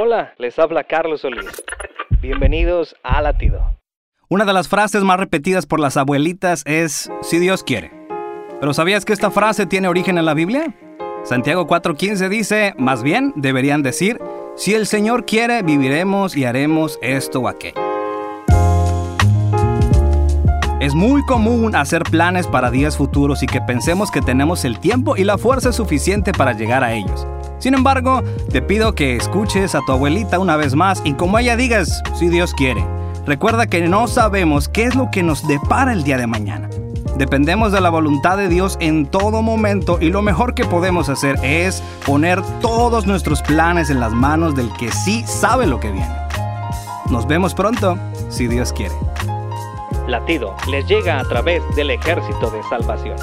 Hola, les habla Carlos Solís. Bienvenidos a Latido. Una de las frases más repetidas por las abuelitas es si Dios quiere. ¿Pero sabías que esta frase tiene origen en la Biblia? Santiago 4:15 dice, más bien deberían decir, si el Señor quiere, viviremos y haremos esto o aquello. Es muy común hacer planes para días futuros y que pensemos que tenemos el tiempo y la fuerza suficiente para llegar a ellos. Sin embargo, te pido que escuches a tu abuelita una vez más y como ella digas, si Dios quiere. Recuerda que no sabemos qué es lo que nos depara el día de mañana. Dependemos de la voluntad de Dios en todo momento y lo mejor que podemos hacer es poner todos nuestros planes en las manos del que sí sabe lo que viene. Nos vemos pronto, si Dios quiere. Latido les llega a través del ejército de salvación.